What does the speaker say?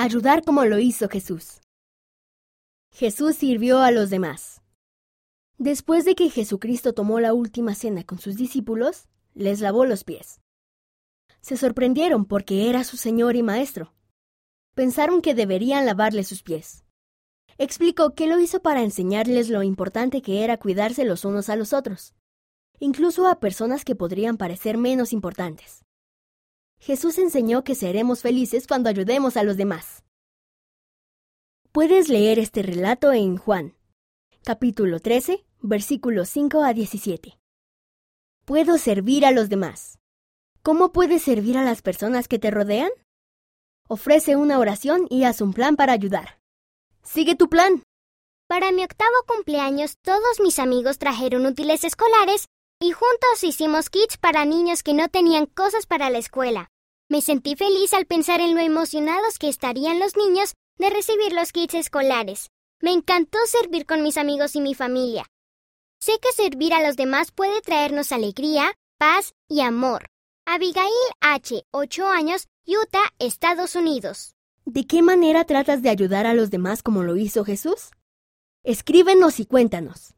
Ayudar como lo hizo Jesús. Jesús sirvió a los demás. Después de que Jesucristo tomó la última cena con sus discípulos, les lavó los pies. Se sorprendieron porque era su Señor y Maestro. Pensaron que deberían lavarle sus pies. Explicó que lo hizo para enseñarles lo importante que era cuidarse los unos a los otros, incluso a personas que podrían parecer menos importantes. Jesús enseñó que seremos felices cuando ayudemos a los demás. Puedes leer este relato en Juan, capítulo 13, versículos 5 a 17. Puedo servir a los demás. ¿Cómo puedes servir a las personas que te rodean? Ofrece una oración y haz un plan para ayudar. Sigue tu plan. Para mi octavo cumpleaños, todos mis amigos trajeron útiles escolares y juntos hicimos kits para niños que no tenían cosas para la escuela. Me sentí feliz al pensar en lo emocionados que estarían los niños de recibir los kits escolares. Me encantó servir con mis amigos y mi familia. Sé que servir a los demás puede traernos alegría, paz y amor. Abigail H., 8 años, Utah, Estados Unidos. ¿De qué manera tratas de ayudar a los demás como lo hizo Jesús? Escríbenos y cuéntanos.